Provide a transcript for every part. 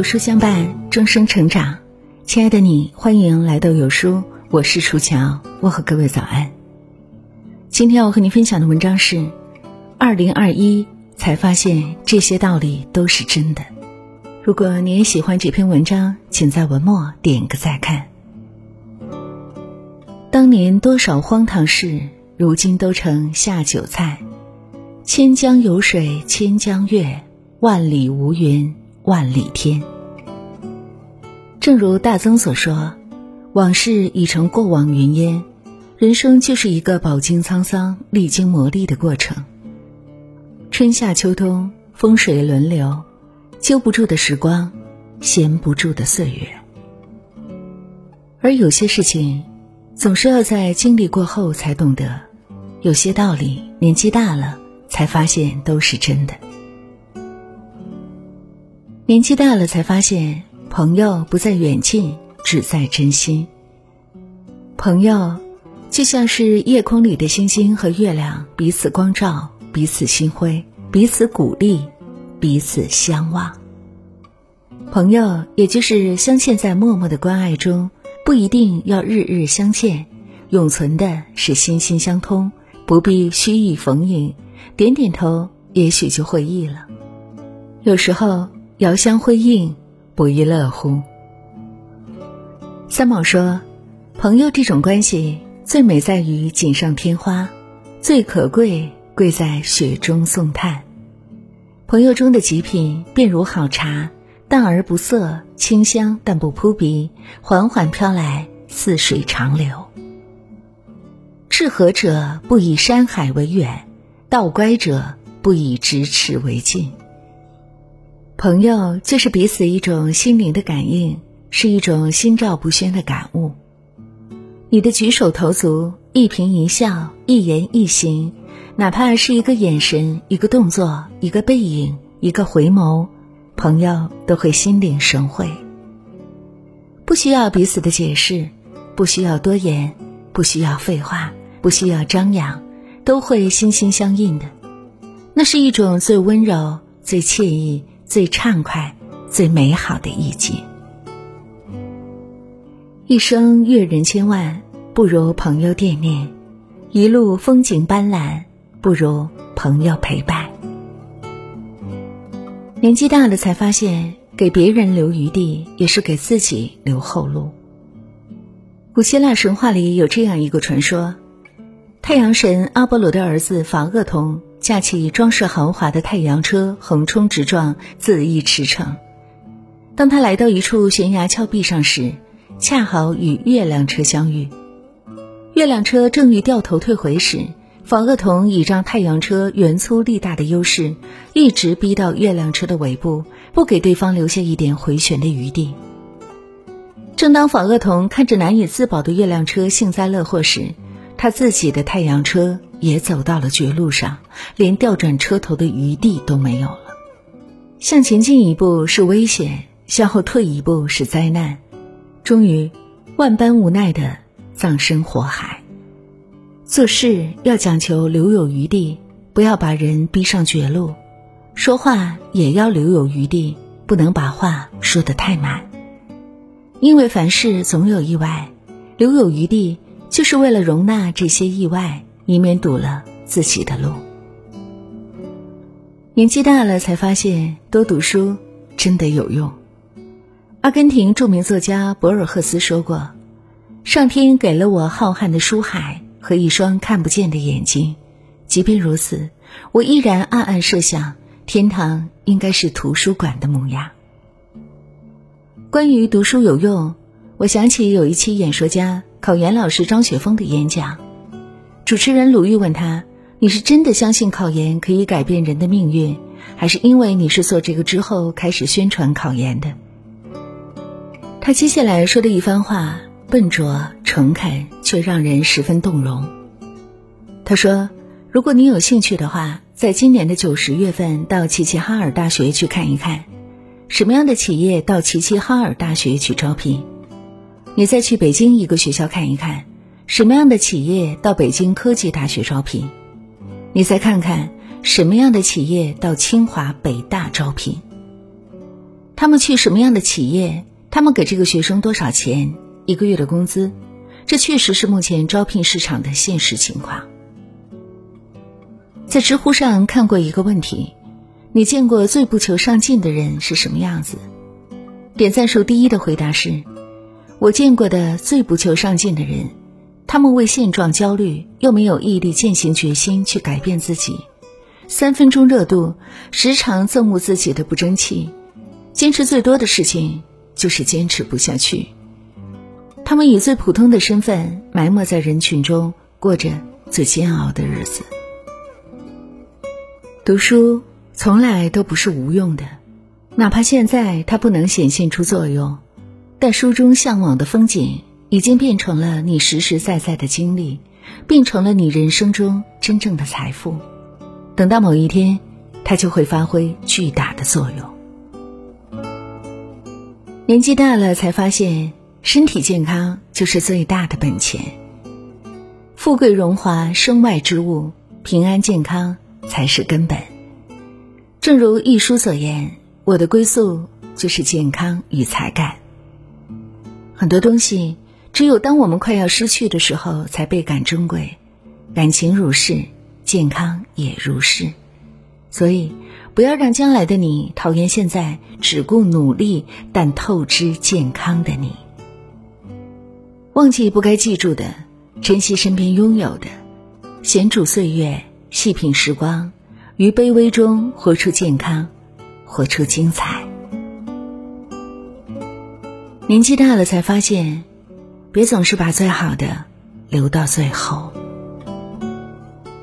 有书相伴，终生成长。亲爱的你，欢迎来到有书，我是楚乔，问候各位早安。今天要和你分享的文章是：二零二一才发现这些道理都是真的。如果你也喜欢这篇文章，请在文末点个再看。当年多少荒唐事，如今都成下酒菜。千江有水千江月，万里无云万里天。正如大曾所说：“往事已成过往云烟，人生就是一个饱经沧桑、历经磨砺的过程。春夏秋冬，风水轮流，揪不住的时光，闲不住的岁月。而有些事情，总是要在经历过后才懂得；有些道理，年纪大了。”才发现都是真的。年纪大了，才发现朋友不在远近，只在真心。朋友就像是夜空里的星星和月亮，彼此光照，彼此心辉，彼此鼓励，彼此相望。朋友也就是镶嵌在默默的关爱中，不一定要日日相见，永存的是心心相通，不必虚意逢迎。点点头，也许就会意了。有时候遥相辉映，不亦乐乎。三毛说：“朋友这种关系，最美在于锦上添花，最可贵贵在雪中送炭。朋友中的极品，便如好茶，淡而不涩，清香但不扑鼻，缓缓飘来，似水长流。至和者不以山海为远。”道乖者不以咫尺为近。朋友就是彼此一种心灵的感应，是一种心照不宣的感悟。你的举手投足、一颦一笑、一言一行，哪怕是一个眼神、一个动作、一个背影、一个回眸，朋友都会心领神会。不需要彼此的解释，不需要多言，不需要废话，不需要张扬。都会心心相印的，那是一种最温柔、最惬意、最畅快、最美好的意境。一生阅人千万，不如朋友惦念；一路风景斑斓，不如朋友陪伴。年纪大了，才发现给别人留余地，也是给自己留后路。古希腊神话里有这样一个传说。太阳神阿波罗的儿子法厄同驾起装饰豪华的太阳车横冲直撞，恣意驰骋。当他来到一处悬崖峭壁上时，恰好与月亮车相遇。月亮车正欲掉头退回时，法厄同倚仗太阳车圆粗力大的优势，一直逼到月亮车的尾部，不给对方留下一点回旋的余地。正当法厄同看着难以自保的月亮车幸灾乐祸时，他自己的太阳车也走到了绝路上，连调转车头的余地都没有了。向前进一步是危险，向后退一步是灾难，终于万般无奈的葬身火海。做事要讲求留有余地，不要把人逼上绝路；说话也要留有余地，不能把话说得太满。因为凡事总有意外，留有余地。就是为了容纳这些意外，以免堵了自己的路。年纪大了，才发现多读书真的有用。阿根廷著名作家博尔赫斯说过：“上天给了我浩瀚的书海和一双看不见的眼睛，即便如此，我依然暗暗设想，天堂应该是图书馆的模样。”关于读书有用，我想起有一期演说家。考研老师张雪峰的演讲，主持人鲁豫问他：“你是真的相信考研可以改变人的命运，还是因为你是做这个之后开始宣传考研的？”他接下来说的一番话笨拙诚恳，却让人十分动容。他说：“如果你有兴趣的话，在今年的九十月份到齐齐哈尔大学去看一看，什么样的企业到齐齐哈尔大学去招聘。”你再去北京一个学校看一看，什么样的企业到北京科技大学招聘？你再看看什么样的企业到清华北大招聘？他们去什么样的企业，他们给这个学生多少钱，一个月的工资，这确实是目前招聘市场的现实情况。在知乎上看过一个问题：你见过最不求上进的人是什么样子？点赞数第一的回答是：我见过的最不求上进的人，他们为现状焦虑，又没有毅力践行决心去改变自己，三分钟热度，时常憎恶自己的不争气，坚持最多的事情就是坚持不下去。他们以最普通的身份埋没在人群中，过着最煎熬的日子。读书从来都不是无用的，哪怕现在它不能显现出作用，但书中向往的风景已经变成了你实实在在的经历，变成了你人生中真正的财富。等到某一天，它就会发挥巨大的作用。年纪大了才发现，身体健康就是最大的本钱。富贵荣华身外之物，平安健康。才是根本。正如一书所言，我的归宿就是健康与才干。很多东西，只有当我们快要失去的时候，才倍感珍贵。感情如是，健康也如是。所以，不要让将来的你讨厌现在只顾努力但透支健康的你。忘记不该记住的，珍惜身边拥有的，闲煮岁月。细品时光，于卑微中活出健康，活出精彩。年纪大了才发现，别总是把最好的留到最后。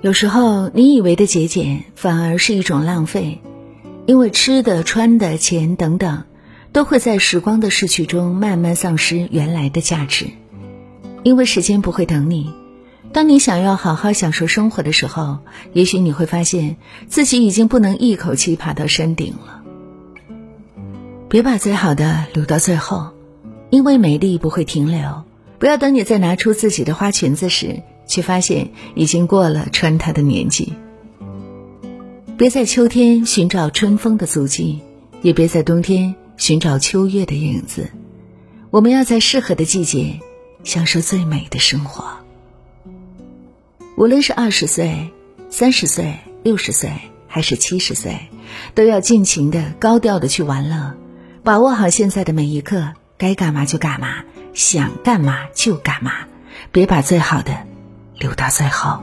有时候，你以为的节俭，反而是一种浪费，因为吃的、穿的、钱等等，都会在时光的逝去中慢慢丧失原来的价值，因为时间不会等你。当你想要好好享受生活的时候，也许你会发现自己已经不能一口气爬到山顶了。别把最好的留到最后，因为美丽不会停留。不要等你再拿出自己的花裙子时，却发现已经过了穿它的年纪。别在秋天寻找春风的足迹，也别在冬天寻找秋月的影子。我们要在适合的季节，享受最美的生活。无论是二十岁、三十岁、六十岁，还是七十岁，都要尽情的、高调的去玩乐，把握好现在的每一刻，该干嘛就干嘛，想干嘛就干嘛，别把最好的留到最后。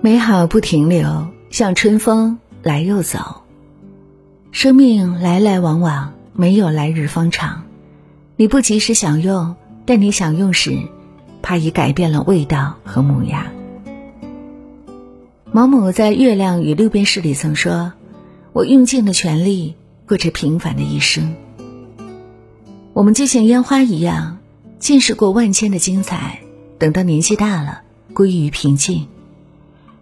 美好不停留，像春风来又走。生命来来往往，没有来日方长。你不及时享用，但你享用时。怕已改变了味道和模样。毛姆在《月亮与六便士》里曾说：“我用尽了全力，过着平凡的一生。”我们就像烟花一样，见识过万千的精彩，等到年纪大了，归于平静。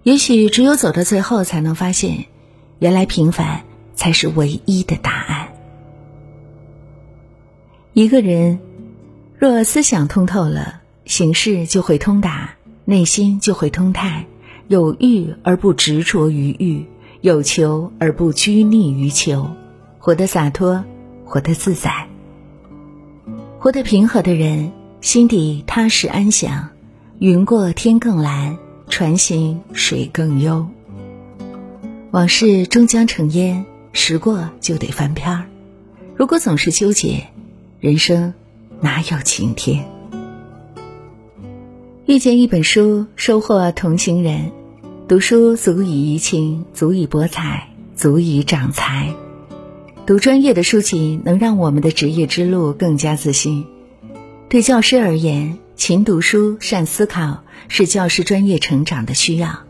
也许只有走到最后，才能发现，原来平凡才是唯一的答案。一个人若思想通透了。行事就会通达，内心就会通泰，有欲而不执着于欲，有求而不拘泥于求，活得洒脱，活得自在，活得平和的人，心底踏实安详。云过天更蓝，船行水更悠。往事终将成烟，时过就得翻篇儿。如果总是纠结，人生哪有晴天？遇见一本书，收获同行人。读书足以怡情，足以博采，足以长才。读专业的书籍，能让我们的职业之路更加自信。对教师而言，勤读书、善思考是教师专业成长的需要。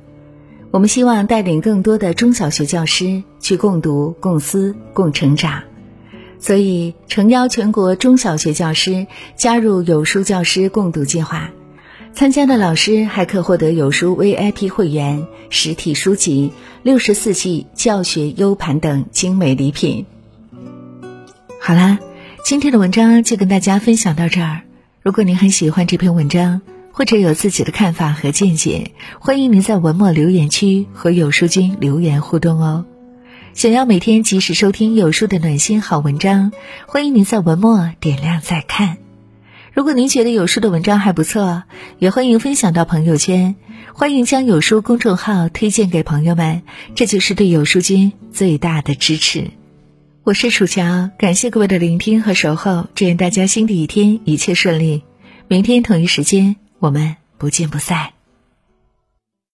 我们希望带领更多的中小学教师去共读、共思、共成长，所以诚邀全国中小学教师加入有书教师共读计划。参加的老师还可获得有书 VIP 会员、实体书籍、六十四 G 教学 U 盘等精美礼品。好啦，今天的文章就跟大家分享到这儿。如果您很喜欢这篇文章，或者有自己的看法和见解，欢迎您在文末留言区和有书君留言互动哦。想要每天及时收听有书的暖心好文章，欢迎您在文末点亮再看。如果您觉得有书的文章还不错，也欢迎分享到朋友圈，欢迎将有书公众号推荐给朋友们，这就是对有书君最大的支持。我是楚乔，感谢各位的聆听和守候，祝愿大家新的一天一切顺利。明天同一时间，我们不见不散。